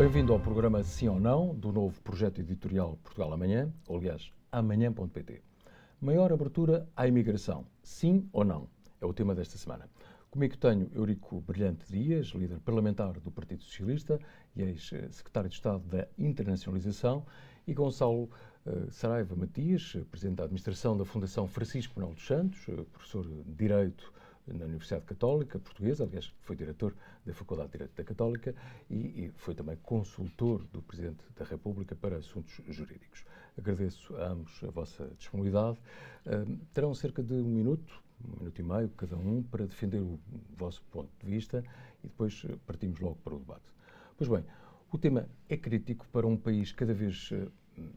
Bem-vindo ao programa Sim ou Não, do novo projeto editorial Portugal Amanhã, ou aliás, amanhã.pt. Maior abertura à imigração, sim ou não? É o tema desta semana. Comigo tenho Eurico Brilhante Dias, líder parlamentar do Partido Socialista e ex-secretário de Estado da Internacionalização, e Gonçalo uh, Saraiva Matias, presidente da administração da Fundação Francisco Manuel dos Santos, uh, professor de Direito na Universidade Católica Portuguesa, aliás, foi diretor da Faculdade de Direito da Católica e, e, foi também consultor do Presidente da República para assuntos jurídicos. Agradeço a ambos a vossa disponibilidade. Terão cerca de um minuto, um minuto e meio cada um, para defender o vosso ponto de vista e depois partimos logo para o debate. Pois bem, o tema é crítico para um país cada vez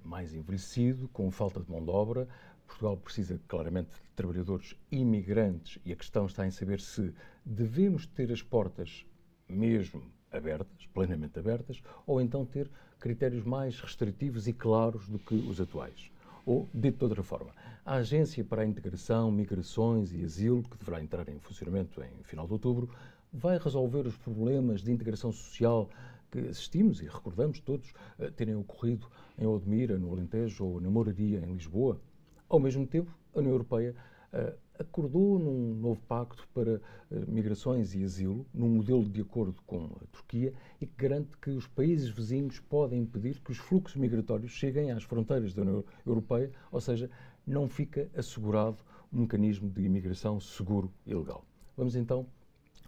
mais envelhecido, com falta de mão de obra, Portugal precisa claramente de trabalhadores imigrantes e a questão está em saber se devemos ter as portas mesmo abertas, plenamente abertas, ou então ter critérios mais restritivos e claros do que os atuais. Ou, dito de outra forma, a Agência para a Integração, Migrações e Asilo, que deverá entrar em funcionamento em final de outubro, vai resolver os problemas de integração social que assistimos e recordamos todos eh, terem ocorrido em Odmira, no Alentejo ou na Moraria, em Lisboa. Ao mesmo tempo, a União Europeia uh, acordou num novo pacto para uh, migrações e asilo, num modelo de acordo com a Turquia e que garante que os países vizinhos podem impedir que os fluxos migratórios cheguem às fronteiras da União Europeia, ou seja, não fica assegurado um mecanismo de imigração seguro e legal. Vamos então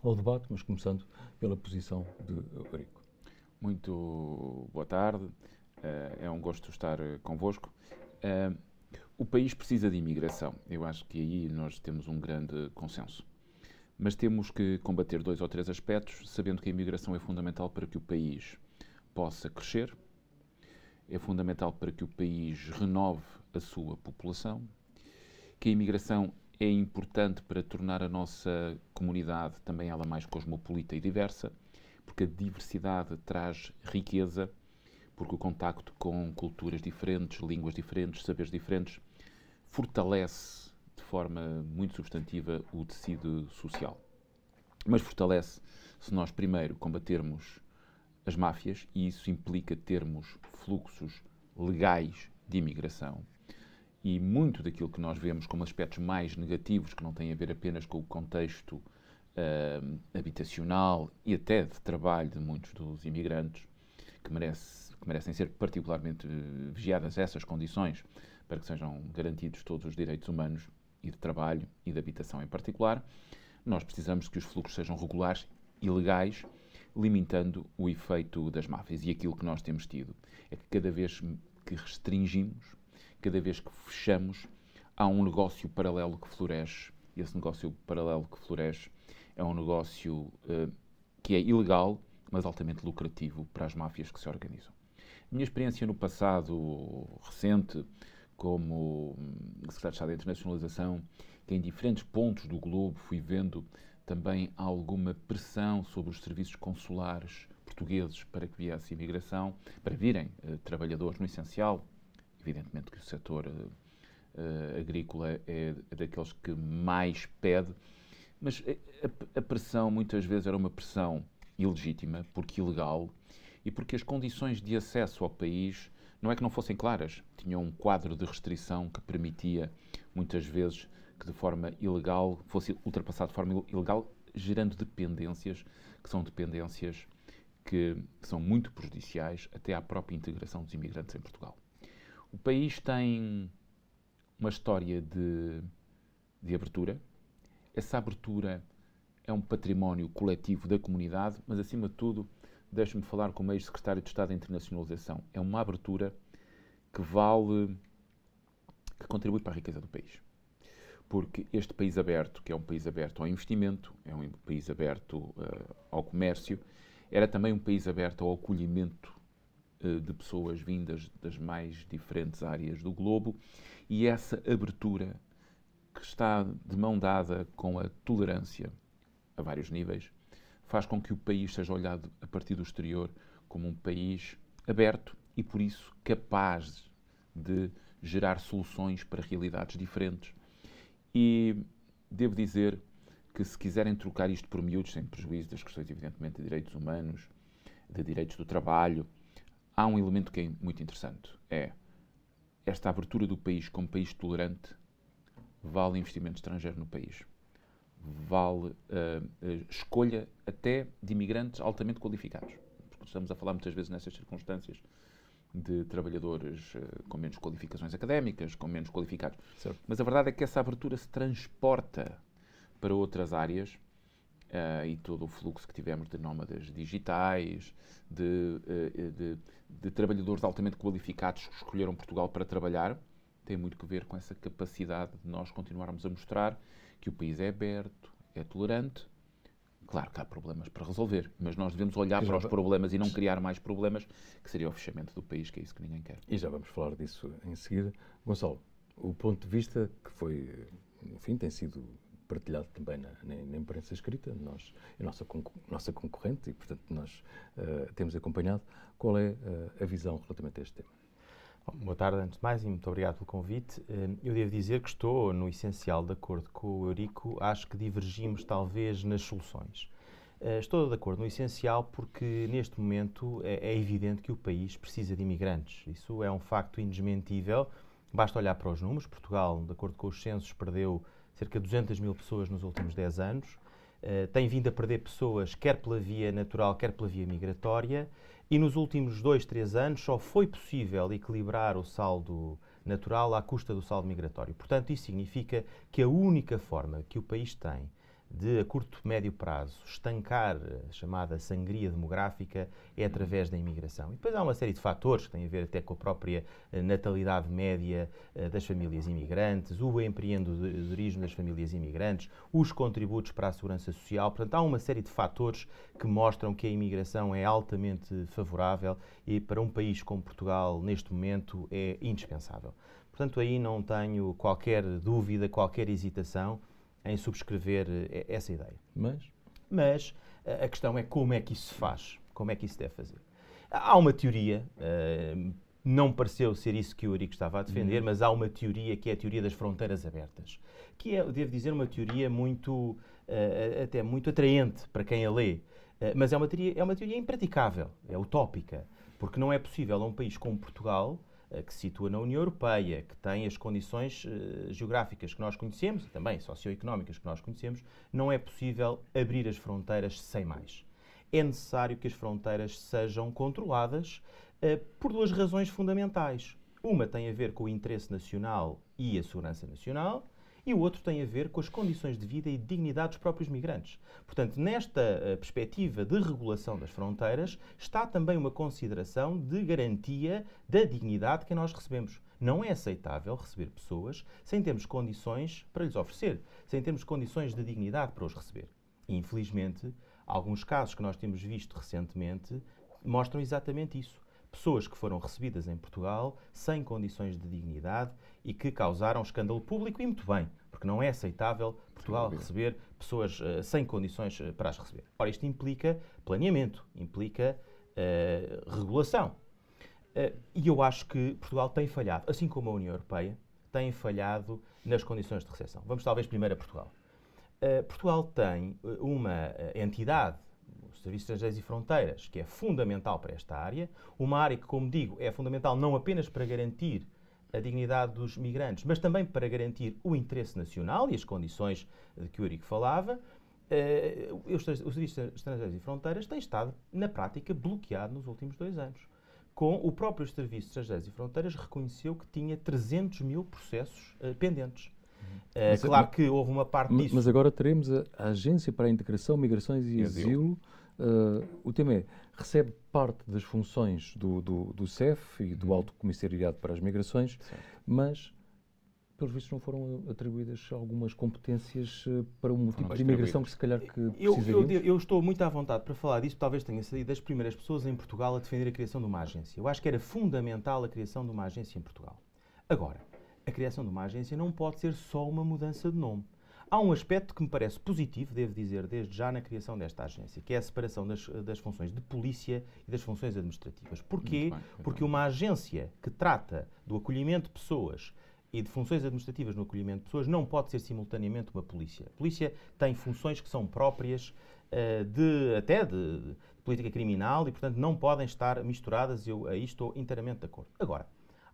ao debate, mas começando pela posição de Eurico. Muito boa tarde, eh, é um gosto estar convosco. O país precisa de imigração. Eu acho que aí nós temos um grande consenso. Mas temos que combater dois ou três aspectos, sabendo que a imigração é fundamental para que o país possa crescer, é fundamental para que o país renove a sua população, que a imigração é importante para tornar a nossa comunidade também ela mais cosmopolita e diversa, porque a diversidade traz riqueza porque o contacto com culturas diferentes, línguas diferentes, saberes diferentes, fortalece de forma muito substantiva o tecido social. Mas fortalece se nós primeiro combatermos as máfias, e isso implica termos fluxos legais de imigração. E muito daquilo que nós vemos como aspectos mais negativos, que não têm a ver apenas com o contexto uh, habitacional e até de trabalho de muitos dos imigrantes, que merece que merecem ser particularmente eh, vigiadas essas condições para que sejam garantidos todos os direitos humanos e de trabalho e de habitação em particular, nós precisamos que os fluxos sejam regulares e legais, limitando o efeito das máfias. E aquilo que nós temos tido é que cada vez que restringimos, cada vez que fechamos, há um negócio paralelo que floresce. E esse negócio paralelo que floresce é um negócio uh, que é ilegal, mas altamente lucrativo para as máfias que se organizam minha experiência no passado recente, como secretário de Estado da Internacionalização, que em diferentes pontos do globo fui vendo também alguma pressão sobre os serviços consulares portugueses para que viesse imigração, para virem uh, trabalhadores no essencial. Evidentemente que o setor uh, uh, agrícola é daqueles que mais pede, mas a, a pressão muitas vezes era uma pressão ilegítima, porque ilegal, e porque as condições de acesso ao país não é que não fossem claras, tinham um quadro de restrição que permitia, muitas vezes, que de forma ilegal fosse ultrapassado de forma ilegal, gerando dependências que são dependências que são muito prejudiciais até à própria integração dos imigrantes em Portugal. O país tem uma história de, de abertura. Essa abertura é um património coletivo da comunidade, mas, acima de tudo, deixe-me falar como ex-secretário de Estado da Internacionalização. É uma abertura que vale, que contribui para a riqueza do país. Porque este país aberto, que é um país aberto ao investimento, é um país aberto uh, ao comércio, era também um país aberto ao acolhimento uh, de pessoas vindas das mais diferentes áreas do globo e essa abertura que está de mão dada com a tolerância a vários níveis, faz com que o país seja olhado a partir do exterior como um país aberto e, por isso, capaz de gerar soluções para realidades diferentes. E devo dizer que, se quiserem trocar isto por miúdos, sem prejuízo das questões, evidentemente, de direitos humanos, de direitos do trabalho. Há um elemento que é muito interessante, é esta abertura do país como país tolerante vale investimento estrangeiro no país. Vale uh, escolha até de imigrantes altamente qualificados. Porque estamos a falar muitas vezes nessas circunstâncias de trabalhadores uh, com menos qualificações académicas, com menos qualificados. Certo. Mas a verdade é que essa abertura se transporta para outras áreas uh, e todo o fluxo que tivemos de nómadas digitais, de, uh, de, de, trabalhadores altamente qualificados que escolheram Portugal para trabalhar, tem muito que ver com essa capacidade de nós continuarmos a mostrar que o país é aberto, é tolerante Claro que há problemas para resolver, mas nós devemos olhar para os problemas e não criar mais problemas, que seria o fechamento do país, que é isso que ninguém quer. E já vamos falar disso em seguida. Gonçalo, o ponto de vista que foi, enfim, tem sido partilhado também na, na, na imprensa escrita, nós, a nossa, nossa concorrente, e portanto nós uh, temos acompanhado, qual é uh, a visão relativamente a este tema? Boa tarde, antes de mais, e muito obrigado pelo convite. Eh, eu devo dizer que estou, no essencial, de acordo com o Eurico. Acho que divergimos, talvez, nas soluções. Eh, estou de acordo no essencial porque, neste momento, é, é evidente que o país precisa de imigrantes. Isso é um facto indesmentível. Basta olhar para os números. Portugal, de acordo com os censos, perdeu cerca de 200 mil pessoas nos últimos 10 anos. Uh, tem vindo a perder pessoas, quer pela via natural, quer pela via migratória. E nos últimos dois, três anos só foi possível equilibrar o saldo natural à custa do saldo migratório. Portanto, isso significa que a única forma que o país tem de, a curto médio prazo, estancar a chamada sangria demográfica é através da imigração. E depois há uma série de fatores que têm a ver até com a própria eh, natalidade média eh, das famílias imigrantes, o empreendedorismo das famílias imigrantes, os contributos para a segurança social. Portanto, há uma série de fatores que mostram que a imigração é altamente favorável e para um país como Portugal, neste momento, é indispensável. Portanto, aí não tenho qualquer dúvida, qualquer hesitação em subscrever eh, essa ideia. Mas? Mas a questão é como é que isso se faz, como é que isso deve fazer. Há uma teoria, uh, não pareceu ser isso que o Eurico estava a defender, uhum. mas há uma teoria que é a teoria das fronteiras abertas, que é, devo dizer, uma teoria muito, uh, até muito atraente para quem a lê, uh, mas é uma, teoria, é uma teoria impraticável, é utópica, porque não é possível a um país como Portugal eh, que se situa na União Europeia, que tem as condições uh, geográficas que nós conhecemos e também socioeconómicas que nós conhecemos, não é possível abrir as fronteiras sem mais. É necessário que as fronteiras sejam controladas uh, por duas razões fundamentais. Uma tem a ver com o interesse nacional e a segurança nacional, e o outro tem a ver com as condições de vida e dignidade dos próprios migrantes. Portanto, nesta uh, perspectiva de regulação das fronteiras, está também uma consideração de garantia da dignidade que nós recebemos. Não é aceitável receber pessoas sem termos condições para lhes oferecer, sem termos condições de dignidade para os receber. Infelizmente, alguns casos que nós temos visto recentemente mostram exatamente isso pessoas que foram recebidas em Portugal sem condições de dignidade e que causaram escândalo público e muito bem, porque não é aceitável Portugal receber pessoas uh, sem condições uh, para as receber. Ora, isto implica planeamento, implica uh, regulação. e eu acho que Portugal tem falhado, assim como a União Europeia, tem falhado nas condições de recepção. Vamos talvez primeiro a Portugal. Portugal tem uma entidade Serviços Estrangeiros e Fronteiras, que é fundamental para esta área, uma área que, como digo, é fundamental não apenas para garantir a dignidade dos migrantes, mas também para garantir o interesse nacional e as condições de que o Eurico falava, eh, o Serviço Estrangeiros e Fronteiras tem estado, na prática, bloqueado nos últimos dois anos. Com o próprio Serviço Estrangeiros e Fronteiras reconheceu que tinha 300 mil processos uh, pendentes. Uh, claro que houve uma parte mas, disso. Mas agora teremos a Agência para a Integração, Migrações e Asilo Uh, o tema é, recebe parte das funções do, do, do CEF e do uhum. Alto Comissariado para as Migrações, mas, pelos vistos, não foram atribuídas algumas competências uh, para um tipo de imigração que se calhar que eu, eu, eu, estou muito à vontade para falar disso, talvez tenha sido das primeiras pessoas em Portugal a defender a criação de uma agência. Eu acho que era fundamental a criação de uma agência em Portugal. Agora, a criação de uma agência não pode ser só uma mudança de nome. Há um aspecto que me parece positivo, devo dizer, desde já na criação desta agência, que é a separação das, das funções de polícia e das funções administrativas. Porquê? Bem, Porque uma agência que trata do acolhimento de pessoas e de funções administrativas no acolhimento de pessoas não pode ser simultaneamente uma polícia. A polícia tem funções que são próprias uh, de até de política criminal e, portanto, não podem estar misturadas. Eu aí estou inteiramente de acordo. Agora,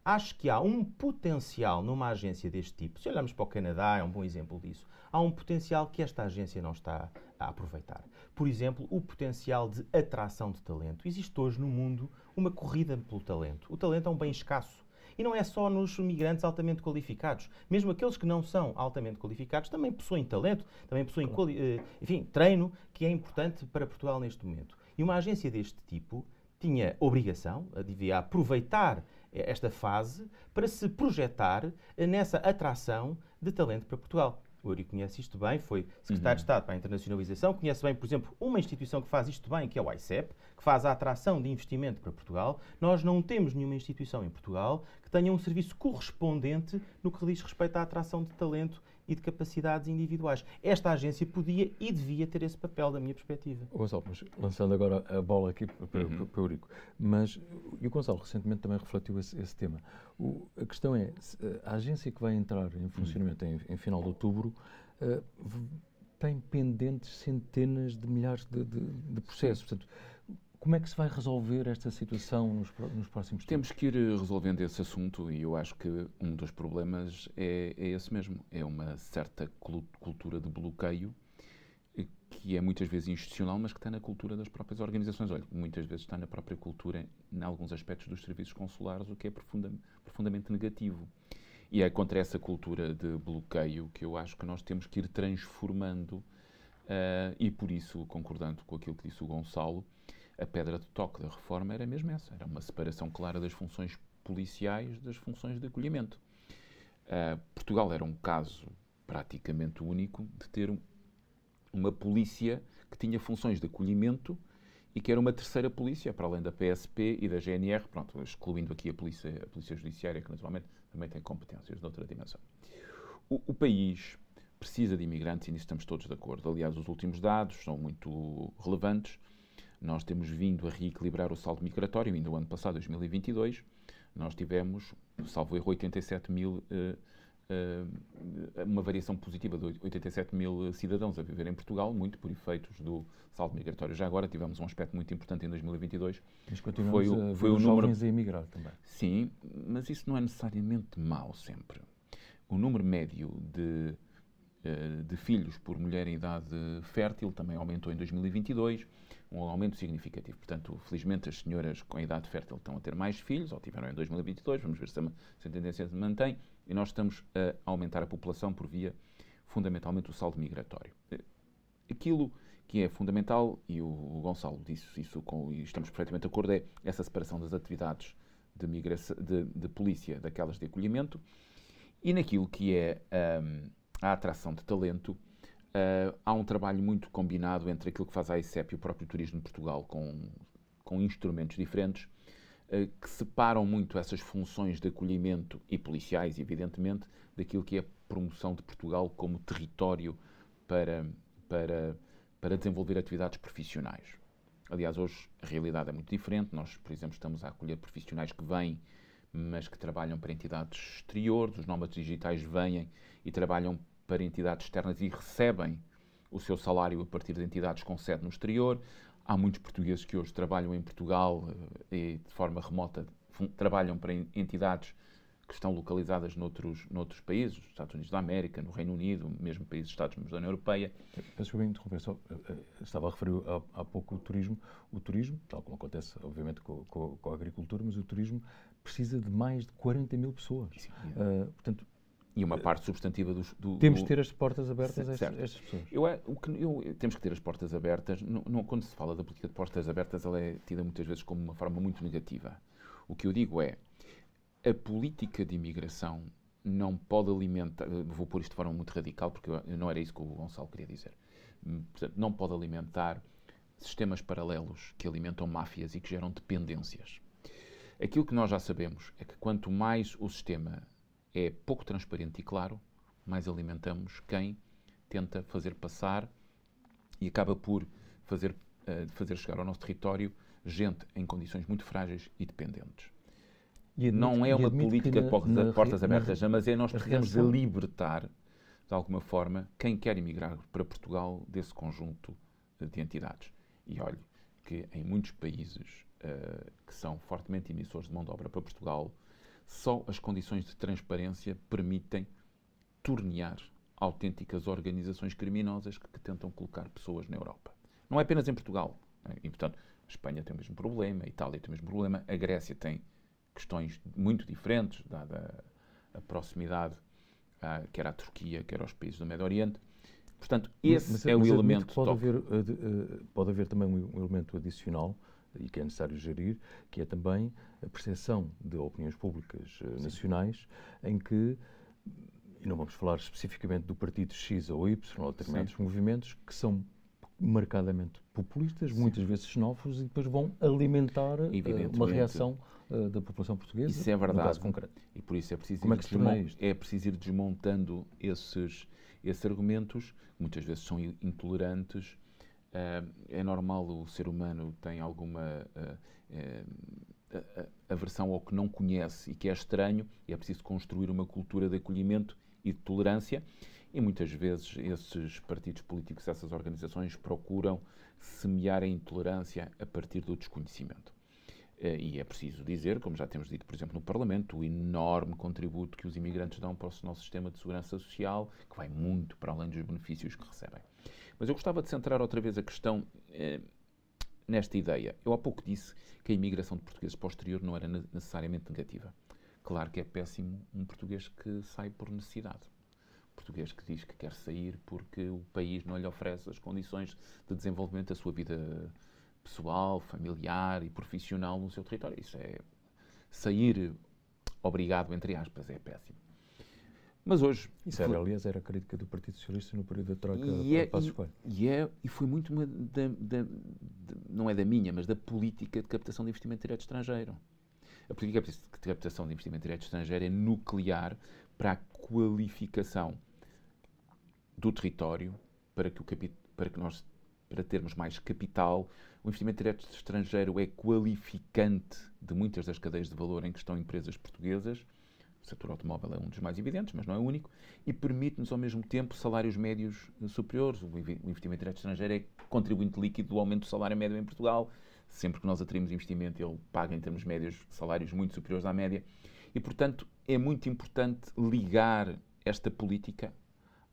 acho que há um potencial numa agência deste tipo. Se olharmos para o Canadá, é um bom exemplo disso. Há um potencial que esta agência não está a aproveitar. Por exemplo, o potencial de atração de talento. Existe hoje no mundo uma corrida pelo talento. O talento é um bem escasso. E não é só nos migrantes altamente qualificados. Mesmo aqueles que não são altamente qualificados também possuem talento, também possuem. Eh, enfim, treino, que é importante para Portugal neste momento. E uma agência deste tipo tinha obrigação, devia aproveitar esta fase para se projetar nessa atração de talento para Portugal. O Uri conhece isto bem, foi secretário uhum. de Estado para a internacionalização, conhece bem, por exemplo, uma instituição que faz isto bem, que é o ICEP, que faz a atração de investimento para Portugal. Nós não temos nenhuma instituição em Portugal que tenha um serviço correspondente no que diz respeito à atração de talento e de capacidades individuais. Esta agência podia e devia ter esse papel, da minha perspectiva. Gonçalo, mas lançando agora a bola aqui para, uhum. para o Eurico, mas e o Gonçalo recentemente também refletiu esse, esse tema. O, a questão é, a agência que vai entrar em funcionamento uhum. em, em, final de outubro uh, tem pendentes centenas de milhares de, de, de processos. Portanto, como é que se vai resolver esta situação nos, nos próximos tempos? Temos que ir eh, resolvendo esse assunto e eu acho que um dos problemas é, é esse mesmo. É uma certa cultura de bloqueio eh, que é muitas vezes institucional, mas que está na cultura das próprias organizações. Olha, muitas vezes está na própria cultura, em alguns aspectos dos serviços consulares, o que é profunda, profundamente negativo. E é contra essa cultura de bloqueio que eu acho que nós temos que ir transformando, uh, e por isso, concordando com aquilo que disse o Gonçalo, a pedra de toque da reforma era mesmo essa, era uma separação clara das funções policiais das funções de acolhimento. Uh, Portugal era um caso praticamente único de ter um, uma polícia que tinha funções de acolhimento e que era uma terceira polícia, para além da PSP e da GNR, pronto, excluindo aqui a polícia, a polícia Judiciária, que naturalmente também tem competências de outra dimensão. O, o país precisa de imigrantes e nisso estamos todos de acordo. Aliás, os últimos dados são muito relevantes. Nós temos vindo a reequilibrar o saldo migratório. Ainda o ano passado, 2022, nós tivemos, salvo erro, 87 mil, uh, uh, uma variação positiva de 87 mil cidadãos a viver em Portugal, muito por efeitos do saldo migratório. Já agora tivemos um aspecto muito importante em 2022. Mas continuamos foi o, foi o número a emigrar também. Sim, mas isso não é necessariamente mau sempre. O número médio de, uh, de filhos por mulher em idade fértil também aumentou em 2022 um aumento significativo. Portanto, felizmente as senhoras com a idade fértil estão a ter mais filhos, ou tiveram em 2022, vamos ver se a, se a tendência se mantém, e nós estamos a aumentar a população por via, fundamentalmente, do saldo migratório. Aquilo que é fundamental, e o Gonçalo disse isso com, e estamos perfeitamente de acordo, é essa separação das atividades de, migração, de, de polícia daquelas de acolhimento, e naquilo que é um, a atração de talento, Uh, há um trabalho muito combinado entre aquilo que faz a ICEP e o próprio Turismo de Portugal, com, com instrumentos diferentes, uh, que separam muito essas funções de acolhimento e policiais, evidentemente, daquilo que é a promoção de Portugal como território para, para, para desenvolver atividades profissionais. Aliás, hoje a realidade é muito diferente. Nós, por exemplo, estamos a acolher profissionais que vêm, mas que trabalham para entidades exteriores. Os nómadas digitais vêm e trabalham para entidades externas e recebem o seu salário a partir de entidades com sede no exterior. Há muitos portugueses que hoje trabalham em Portugal eh, e de forma remota trabalham para entidades que estão localizadas noutros, noutros países, nos Estados Unidos da América, no Reino Unido, mesmo países Estados-membros da União Europeia. Peço que interromper, só, eh, eh, estava a referir há, há, pouco o turismo. O turismo, tal como acontece, obviamente, com, com, com, a agricultura, mas o turismo precisa de mais de 40 mil pessoas. Sim, uh, portanto, e uma parte substantiva do, do Temos de ter as portas abertas a estas pessoas. Eu, é, o que, eu, temos que ter as portas abertas. Não, não, quando se fala da política de portas abertas, ela é tida muitas vezes como uma forma muito negativa. O que eu digo é, a política de imigração não pode alimentar. Vou pôr isto de forma muito radical, porque não era isso que o Gonçalo queria dizer. Portanto, não pode alimentar sistemas paralelos que alimentam máfias e que geram dependências. Aquilo que nós já sabemos é que quanto mais o sistema é pouco transparente e claro, mais alimentamos quem tenta fazer passar e acaba por fazer, uh, fazer chegar ao nosso território gente em condições muito frágeis e dependentes. E admito, não é uma política de portas, portas abertas, na, mas é nós precisamos de libertar, de alguma forma, quem quer emigrar para Portugal desse conjunto de entidades. E olhe, que em muitos países uh, que são fortemente emissores de mão de obra para Portugal, só as condições de transparência permitem tornear autênticas organizações criminosas que, que tentam colocar pessoas na Europa. Não é apenas em Portugal. Né? E, portanto, a Espanha tem o mesmo problema, a Itália tem o mesmo problema, a Grécia tem questões muito diferentes, dada a proximidade, uh, quer à Turquia, quer aos países do Médio Oriente. Portanto, esse mas, é mas o elemento pode haver, uh, pode haver também um elemento adicional e que é necessário gerir, que é também a percepção de opiniões públicas uh, nacionais em que e não vamos falar especificamente do partido X ou Y, ou determinados Sim. movimentos que são marcadamente populistas, Sim. muitas vezes xenófobos, e depois vão alimentar uh, uma reação uh, da população portuguesa. Isso é verdade. E por isso é preciso, Como é, que ir, é preciso ir desmontando esses, esses argumentos, que muitas vezes são intolerantes. Uh, é normal o ser humano tem alguma aversão ao que não conhece e que é estranho, e é preciso construir uma cultura de acolhimento e de tolerância. E muitas vezes esses partidos políticos, essas organizações procuram semear a intolerância a partir do desconhecimento. Eh, e é preciso dizer, como já temos dito, por exemplo, no Parlamento, o enorme contributo que os imigrantes dão para o nosso sistema de segurança social, que vai muito para além dos benefícios que recebem. Mas eu gostava de centrar outra vez a questão eh, nesta ideia. Eu há pouco disse que a imigração de portugueses para o exterior não era necessariamente negativa. Claro que é péssimo um português que sai por necessidade. Um português que diz que quer sair porque o país não lhe oferece as condições de desenvolvimento da sua vida pessoal, familiar e profissional no seu território. Isso é sair obrigado, entre aspas, é péssimo. Mas hoje. Isso era, aliás, era a crítica do Partido Socialista no período da Troika e é, e, e, é, e foi muito uma da, da, de, não é da minha, mas da política de captação de investimento direto estrangeiro. A política de captação de investimento direto estrangeiro é nuclear para a qualificação do território para que, o para que nós para termos mais capital. O investimento direto estrangeiro é qualificante de muitas das cadeias de valor em que estão empresas portuguesas. O setor automóvel é um dos mais evidentes, mas não é o único, e permite-nos ao mesmo tempo salários médios superiores. O investimento direto estrangeiro é contribuinte líquido do aumento do salário médio em Portugal sempre que nós atraímos investimento, ele paga em termos médios salários muito superiores à média. E, portanto, é muito importante ligar esta política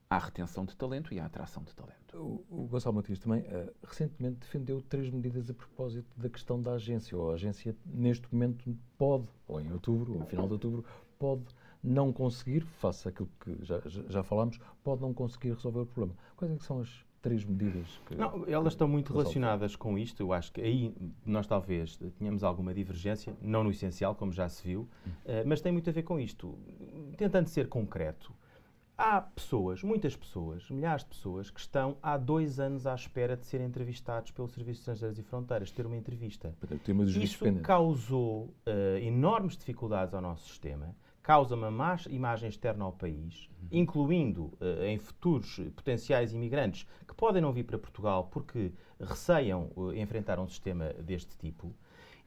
à retenção de talento e à atração de talento. O, o Gonçalo Matias também uh, recentemente defendeu três medidas a propósito da questão da agência. Ou a agência, neste momento, pode, ou em outubro, ou no final de outubro, pode não conseguir, face àquilo que já, já, falámos, pode não conseguir resolver o problema. Quais é são as três medidas que. Não, elas estão muito relacionadas com isto. Eu acho que aí nós talvez tenhamos alguma divergência, não no essencial, como já se viu, uh, mas tem muito a ver com isto. Tentando ser concreto, há pessoas, muitas pessoas, milhares de pessoas, que estão há dois anos à espera de serem entrevistados pelo Serviço de Estrangeiros e Fronteiras, ter uma entrevista. Isso causou uh, enormes dificuldades ao nosso sistema causa uma má imagem externa ao país, incluindo uh, em futuros potenciais imigrantes que podem não vir para Portugal porque receiam uh, enfrentar um sistema deste tipo.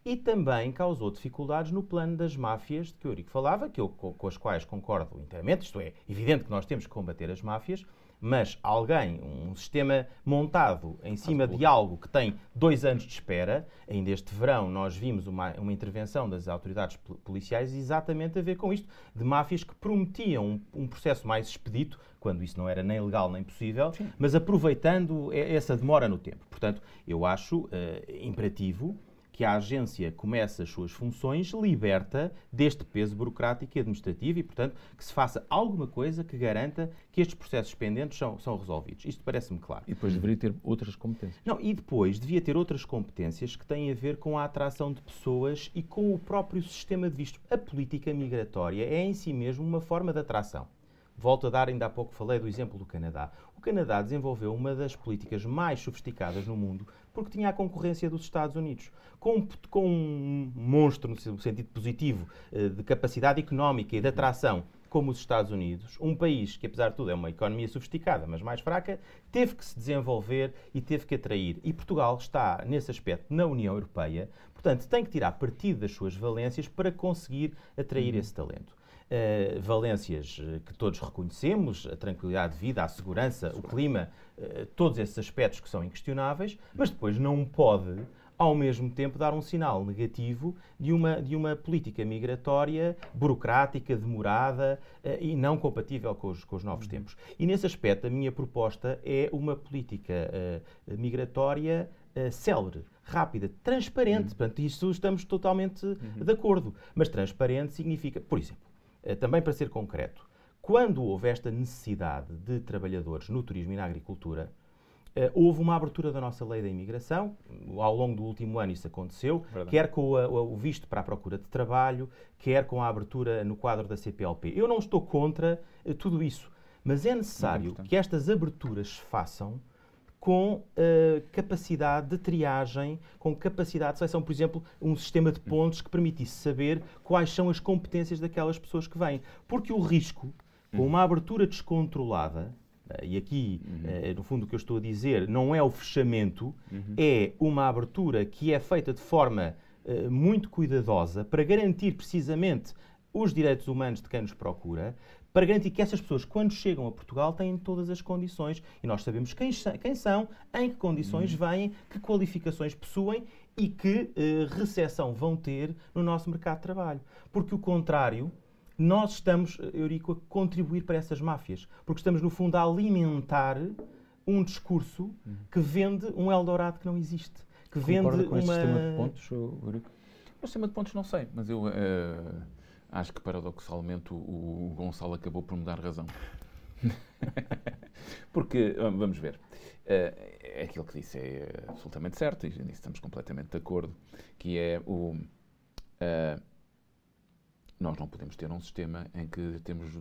E também causou dificuldades no plano das máfias de que o Eurico falava, que eu, com, com as quais concordo inteiramente. Isto é, evidente que nós temos que combater as máfias, mas alguém, um sistema montado em cima de algo que tem dois anos de espera, ainda este verão nós vimos uma, uma intervenção das autoridades policiais exatamente a ver com isto, de máfias que prometiam um, um processo mais expedito, quando isso não era nem legal nem possível, Sim. mas aproveitando essa demora no tempo. Portanto, eu acho uh, imperativo que a agência comece as suas funções liberta deste peso burocrático e administrativo e, portanto, que se faça alguma coisa que garanta que estes processos pendentes são, são resolvidos. Isto parece-me claro. E depois deveria ter outras competências. Não, e depois devia ter outras competências que têm a ver com a atração de pessoas e com o próprio sistema de visto. A política migratória é em si mesmo uma forma de atração. Volto a dar, ainda há pouco falei do exemplo do Canadá. O Canadá desenvolveu uma das políticas mais sofisticadas no mundo porque tinha a concorrência dos Estados Unidos. Com, com um monstro, no sentido positivo, eh, de capacidade económica e de atração, como os Estados Unidos, um país que, apesar de tudo, é uma economia sofisticada, mas mais fraca, teve que se desenvolver e teve que atrair. E Portugal está, nesse aspecto, na União Europeia, portanto, tem que tirar partido das suas valências para conseguir atrair uhum. esse talento. Uh, valências eh, que todos reconhecemos, a tranquilidade de vida, a segurança, o clima, uh, todos esses aspectos que são inquestionáveis, mas depois não pode ao mesmo tempo dar um sinal negativo de uma, de uma política migratória burocrática, demorada uh, e não compatível com os, com os novos uhum. tempos. E nesse aspecto, a minha proposta é uma política migratória uh, célere, rápida, transparente. Uhum. Portanto, isso estamos totalmente uhum. de acordo. Mas transparente significa, por exemplo, também para ser concreto, quando houve esta necessidade de trabalhadores no turismo e na agricultura, Uh, houve uma abertura da nossa lei da imigração, ao longo do último ano isso aconteceu, Verdade. quer com a, o visto para a procura de trabalho, quer com a abertura no quadro da CPLP. Eu não estou contra uh, tudo isso, mas é necessário que estas aberturas se façam com uh, capacidade de triagem, com capacidade de seleção, por exemplo, um sistema de pontos que permitisse saber quais são as competências daquelas pessoas que vêm. Porque o risco, com uma abertura descontrolada, eh, e aqui, uhum. Eh, no fundo, o que eu estou a dizer não é o fechamento, uhum. é uma abertura que é feita de forma uh, muito cuidadosa para garantir precisamente os direitos humanos de quem nos procura, para garantir que essas pessoas, quando chegam a Portugal, têm todas as condições e nós sabemos quem, quem são, em que condições uhum. vêm, que qualificações possuem e que uh, recepção vão ter no nosso mercado de trabalho. Porque o contrário nós estamos, Eurico, a contribuir para essas máfias, porque estamos, no fundo, a alimentar um discurso que vende um Eldorado que não existe. Que Concorda vende com uma... sistema de pontos, Eurico? O sistema de pontos não sei, mas eu uh, acho que paradoxalmente o, o Gonçalo acabou por me dar razão. Porque, vamos ver, uh, aquilo que disse é absolutamente certo, e nisso estamos completamente de acordo, que é o... Uh, nós não podemos ter um sistema em que temos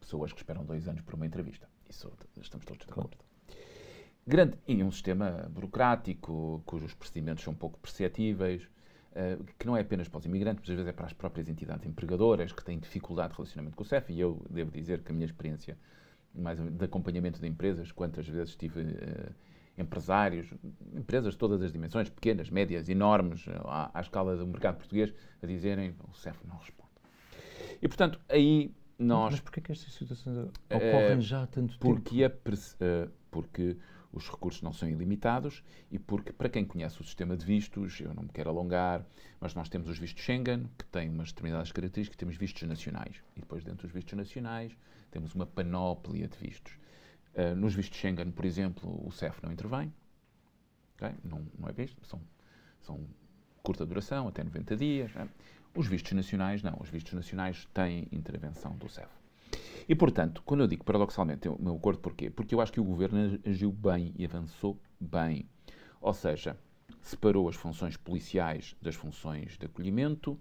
pessoas que esperam dois anos por uma entrevista. Isso estamos todos de acordo. Grande, e um sistema burocrático, cujos procedimentos são pouco perceptíveis, que não é apenas para os imigrantes, mas às vezes é para as próprias entidades empregadoras que têm dificuldade de relacionamento com o CEF. E eu devo dizer que a minha experiência mais de acompanhamento de empresas, quantas vezes tive uh, empresários, empresas de todas as dimensões, pequenas, médias, enormes, à, à escala do mercado português, a dizerem o CEF não responde e, portanto, aí nós... Mas porquê que estas situações ocorrem uh, já há tanto porque tempo? É, uh, porque os recursos não são ilimitados e porque, para quem conhece o sistema de vistos, eu não me quero alongar, mas nós temos os vistos Schengen, que têm umas determinadas características, temos vistos nacionais. E depois, dentro dos vistos nacionais, temos uma panóplia de vistos. Uh, nos vistos Schengen, por exemplo, o CEF não intervém, okay? não, não é visto, são, são curta duração, até 90 dias. É? Os vistos nacionais, não. Os vistos nacionais têm intervenção do CEF. E, portanto, quando eu digo paradoxalmente o meu acordo, porquê? Porque eu acho que o governo agiu bem e avançou bem. Ou seja, separou as funções policiais das funções de acolhimento,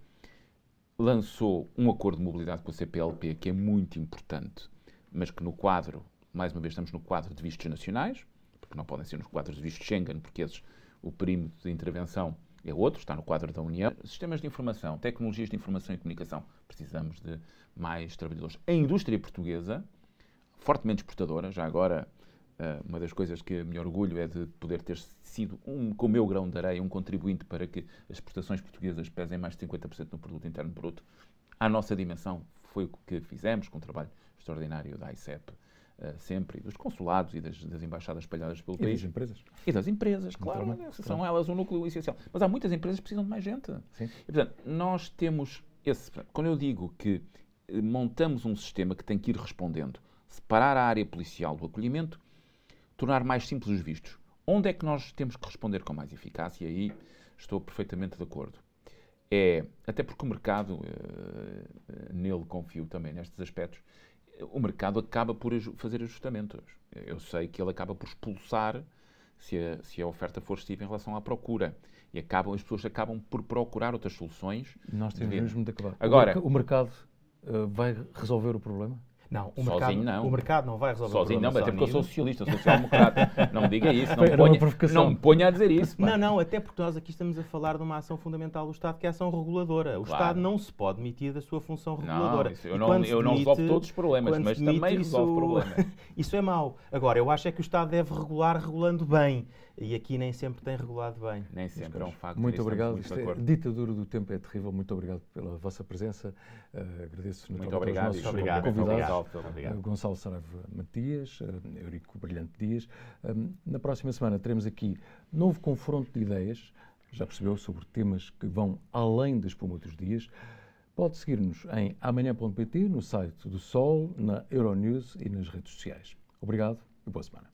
lançou um acordo de mobilidade com a CPLP que é muito importante, mas que no quadro, mais uma vez estamos no quadro de vistos nacionais, porque não podem ser nos quadros de vistos Schengen, porque esses, o perímetro de intervenção é outro, está no quadro da União. Sistemas de informação, tecnologias de informação e comunicação, precisamos de mais trabalhadores. A indústria portuguesa, fortemente exportadora, já agora, eh, uma das coisas que me orgulho é de poder ter sido, um, com o meu grão de areia, um contribuinte para que as exportações portuguesas pesem mais de 50% no produto interno bruto. À nossa dimensão foi o que fizemos, com o trabalho extraordinário da ICEP, uh, sempre, dos consulados e das, das, embaixadas espalhadas pelo e país. E das empresas. E das empresas, claro, né? são elas o núcleo essencial. Mas há muitas empresas que precisam de mais gente. Sim. E, portanto, nós temos esse... Quando eu digo que eh, montamos um sistema que tem que ir respondendo, separar a área policial do acolhimento, tornar mais simples os vistos. Onde é que nós temos que responder com mais eficácia? E aí estou perfeitamente de acordo. É, até porque o mercado, uh, nele confio também nestes aspectos, o mercado acaba por fazer ajustamentos. Eu sei que ele acaba por expulsar se a, se a oferta for excessiva em relação à procura. E acabam, as pessoas acabam por procurar outras soluções. Nós temos mesmo de acabar. Agora, o mercado uh, vai resolver o problema? Não, o mercado, Sozinho não. O mercado não vai resolver Sozinho o problema. Sozinho não, até porque eu sou socialista, social-democrata. não me diga isso, não me, ponha, não me ponha a dizer isso. Pá. Não, não, até porque nós aqui estamos a falar de uma ação fundamental do Estado, que é a ação reguladora. O claro. Estado não se pode demitir da sua função reguladora. Não, isso, eu, não, eu não resolvo todos os problemas, mas também resolve problemas. isso é mau. Agora, eu acho é que o Estado deve regular regulando bem. E aqui nem sempre tem regulado bem. Nem sempre, é um facto. Muito obrigado. Muito é, ditadura do tempo é terrível. Muito obrigado pela vossa presença. Uh, agradeço muito obrigado, aos nossos obrigado, convidados. Obrigado. Uh, Gonçalo Saraiva Matias, uh, Eurico Brilhante Dias. na próxima semana teremos aqui novo confronto de ideias já percebeu, sobre temas que vão além da espuma dos dias. Pode seguir-nos em amanhã.pt, no site do Sol, na Euronews e nas redes sociais. Obrigado e boa semana.